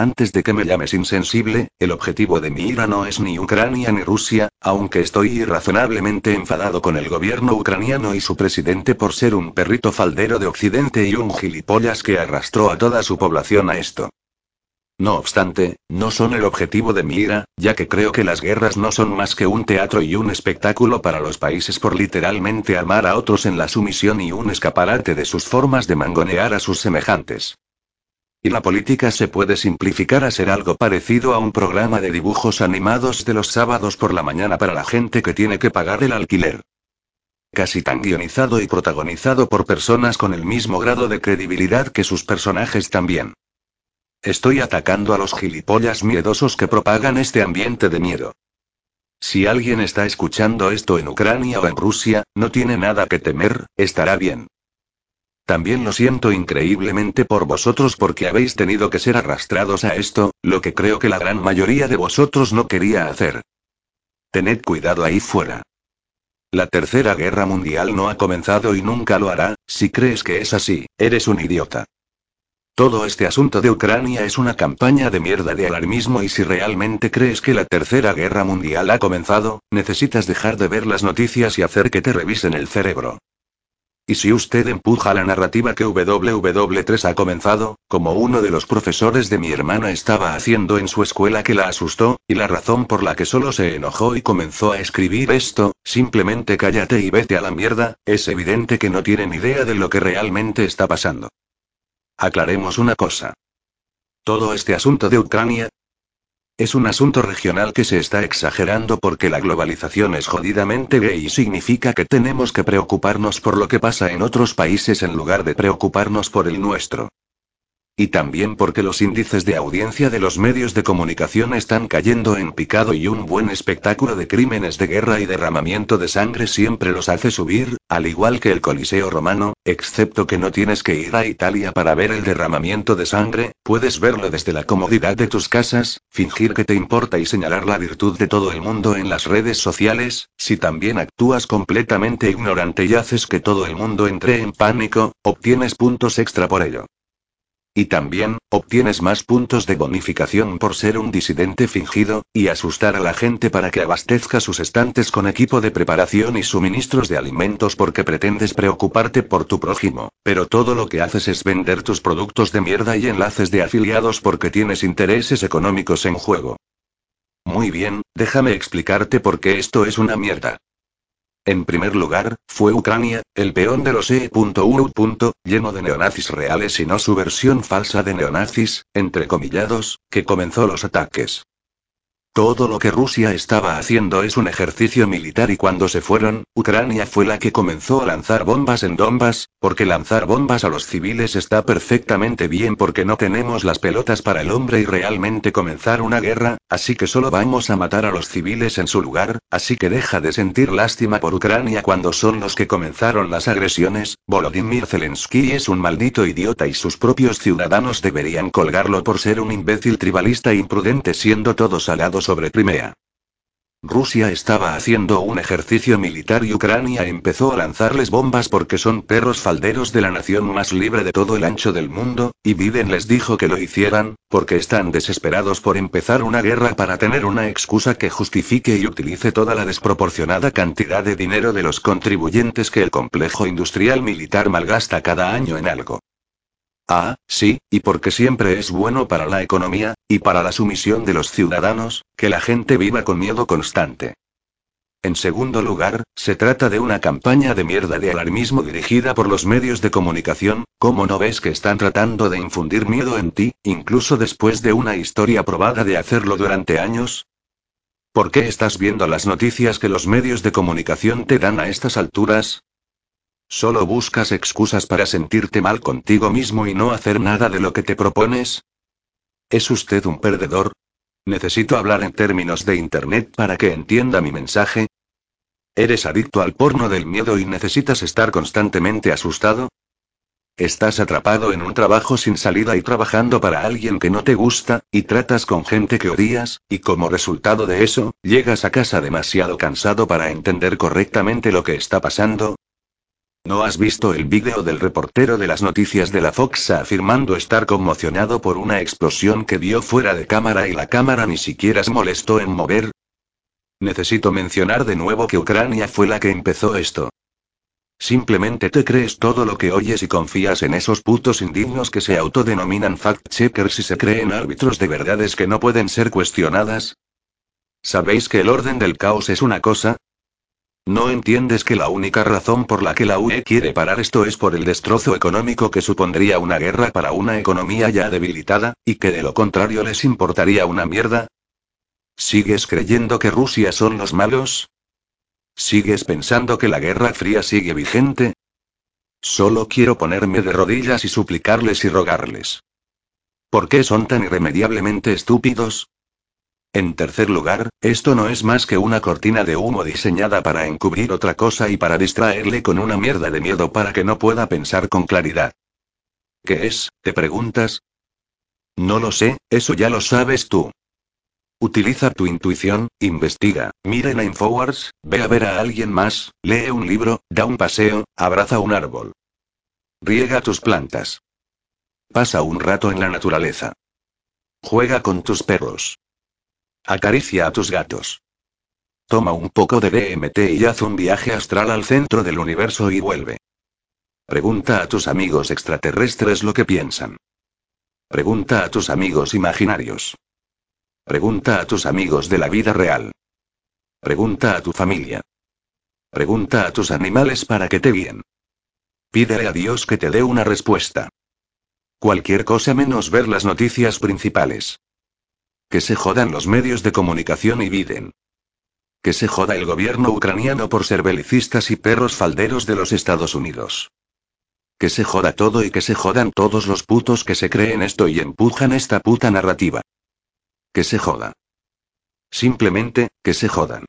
Antes de que me llames insensible, el objetivo de mi ira no es ni Ucrania ni Rusia, aunque estoy irrazonablemente enfadado con el gobierno ucraniano y su presidente por ser un perrito faldero de Occidente y un gilipollas que arrastró a toda su población a esto. No obstante, no son el objetivo de mi ira, ya que creo que las guerras no son más que un teatro y un espectáculo para los países por literalmente amar a otros en la sumisión y un escaparate de sus formas de mangonear a sus semejantes. Y la política se puede simplificar a ser algo parecido a un programa de dibujos animados de los sábados por la mañana para la gente que tiene que pagar el alquiler. Casi tan guionizado y protagonizado por personas con el mismo grado de credibilidad que sus personajes también. Estoy atacando a los gilipollas miedosos que propagan este ambiente de miedo. Si alguien está escuchando esto en Ucrania o en Rusia, no tiene nada que temer, estará bien. También lo siento increíblemente por vosotros porque habéis tenido que ser arrastrados a esto, lo que creo que la gran mayoría de vosotros no quería hacer. Tened cuidado ahí fuera. La tercera guerra mundial no ha comenzado y nunca lo hará, si crees que es así, eres un idiota. Todo este asunto de Ucrania es una campaña de mierda de alarmismo y si realmente crees que la tercera guerra mundial ha comenzado, necesitas dejar de ver las noticias y hacer que te revisen el cerebro. Y si usted empuja la narrativa que WW3 ha comenzado, como uno de los profesores de mi hermana estaba haciendo en su escuela que la asustó, y la razón por la que solo se enojó y comenzó a escribir esto, simplemente cállate y vete a la mierda, es evidente que no tienen idea de lo que realmente está pasando. Aclaremos una cosa. Todo este asunto de Ucrania, es un asunto regional que se está exagerando porque la globalización es jodidamente gay y significa que tenemos que preocuparnos por lo que pasa en otros países en lugar de preocuparnos por el nuestro. Y también porque los índices de audiencia de los medios de comunicación están cayendo en picado y un buen espectáculo de crímenes de guerra y derramamiento de sangre siempre los hace subir, al igual que el Coliseo romano, excepto que no tienes que ir a Italia para ver el derramamiento de sangre, puedes verlo desde la comodidad de tus casas, fingir que te importa y señalar la virtud de todo el mundo en las redes sociales, si también actúas completamente ignorante y haces que todo el mundo entre en pánico, obtienes puntos extra por ello. Y también, obtienes más puntos de bonificación por ser un disidente fingido, y asustar a la gente para que abastezca sus estantes con equipo de preparación y suministros de alimentos porque pretendes preocuparte por tu prójimo, pero todo lo que haces es vender tus productos de mierda y enlaces de afiliados porque tienes intereses económicos en juego. Muy bien, déjame explicarte por qué esto es una mierda. En primer lugar, fue Ucrania, el peón de los E.U. lleno de neonazis reales y no su versión falsa de neonazis, comillados, que comenzó los ataques. Todo lo que Rusia estaba haciendo es un ejercicio militar y cuando se fueron, Ucrania fue la que comenzó a lanzar bombas en Donbass, porque lanzar bombas a los civiles está perfectamente bien porque no tenemos las pelotas para el hombre y realmente comenzar una guerra, así que solo vamos a matar a los civiles en su lugar, así que deja de sentir lástima por Ucrania cuando son los que comenzaron las agresiones, Volodymyr Zelensky es un maldito idiota y sus propios ciudadanos deberían colgarlo por ser un imbécil tribalista imprudente siendo todos alados sobre Crimea. Rusia estaba haciendo un ejercicio militar y Ucrania empezó a lanzarles bombas porque son perros falderos de la nación más libre de todo el ancho del mundo, y Biden les dijo que lo hicieran, porque están desesperados por empezar una guerra para tener una excusa que justifique y utilice toda la desproporcionada cantidad de dinero de los contribuyentes que el complejo industrial militar malgasta cada año en algo. Ah, sí, y porque siempre es bueno para la economía, y para la sumisión de los ciudadanos, que la gente viva con miedo constante. En segundo lugar, se trata de una campaña de mierda de alarmismo dirigida por los medios de comunicación, ¿cómo no ves que están tratando de infundir miedo en ti, incluso después de una historia probada de hacerlo durante años? ¿Por qué estás viendo las noticias que los medios de comunicación te dan a estas alturas? ¿Solo buscas excusas para sentirte mal contigo mismo y no hacer nada de lo que te propones? ¿Es usted un perdedor? ¿Necesito hablar en términos de Internet para que entienda mi mensaje? ¿Eres adicto al porno del miedo y necesitas estar constantemente asustado? ¿Estás atrapado en un trabajo sin salida y trabajando para alguien que no te gusta, y tratas con gente que odias, y como resultado de eso, llegas a casa demasiado cansado para entender correctamente lo que está pasando? ¿No has visto el vídeo del reportero de las noticias de la Fox afirmando estar conmocionado por una explosión que vio fuera de cámara y la cámara ni siquiera se molestó en mover? Necesito mencionar de nuevo que Ucrania fue la que empezó esto. Simplemente te crees todo lo que oyes y confías en esos putos indignos que se autodenominan fact-checkers y se creen árbitros de verdades que no pueden ser cuestionadas. ¿Sabéis que el orden del caos es una cosa? ¿No entiendes que la única razón por la que la UE quiere parar esto es por el destrozo económico que supondría una guerra para una economía ya debilitada, y que de lo contrario les importaría una mierda? ¿Sigues creyendo que Rusia son los malos? ¿Sigues pensando que la Guerra Fría sigue vigente? Solo quiero ponerme de rodillas y suplicarles y rogarles. ¿Por qué son tan irremediablemente estúpidos? En tercer lugar, esto no es más que una cortina de humo diseñada para encubrir otra cosa y para distraerle con una mierda de miedo para que no pueda pensar con claridad. ¿Qué es? ¿Te preguntas? No lo sé, eso ya lo sabes tú. Utiliza tu intuición, investiga, mira en Infowars, ve a ver a alguien más, lee un libro, da un paseo, abraza un árbol. Riega tus plantas. Pasa un rato en la naturaleza. Juega con tus perros. Acaricia a tus gatos. Toma un poco de DMT y haz un viaje astral al centro del universo y vuelve. Pregunta a tus amigos extraterrestres lo que piensan. Pregunta a tus amigos imaginarios. Pregunta a tus amigos de la vida real. Pregunta a tu familia. Pregunta a tus animales para que te guíen. Pídele a Dios que te dé una respuesta. Cualquier cosa menos ver las noticias principales. Que se jodan los medios de comunicación y Biden. Que se joda el gobierno ucraniano por ser belicistas y perros falderos de los Estados Unidos. Que se joda todo y que se jodan todos los putos que se creen esto y empujan esta puta narrativa. Que se joda. Simplemente, que se jodan.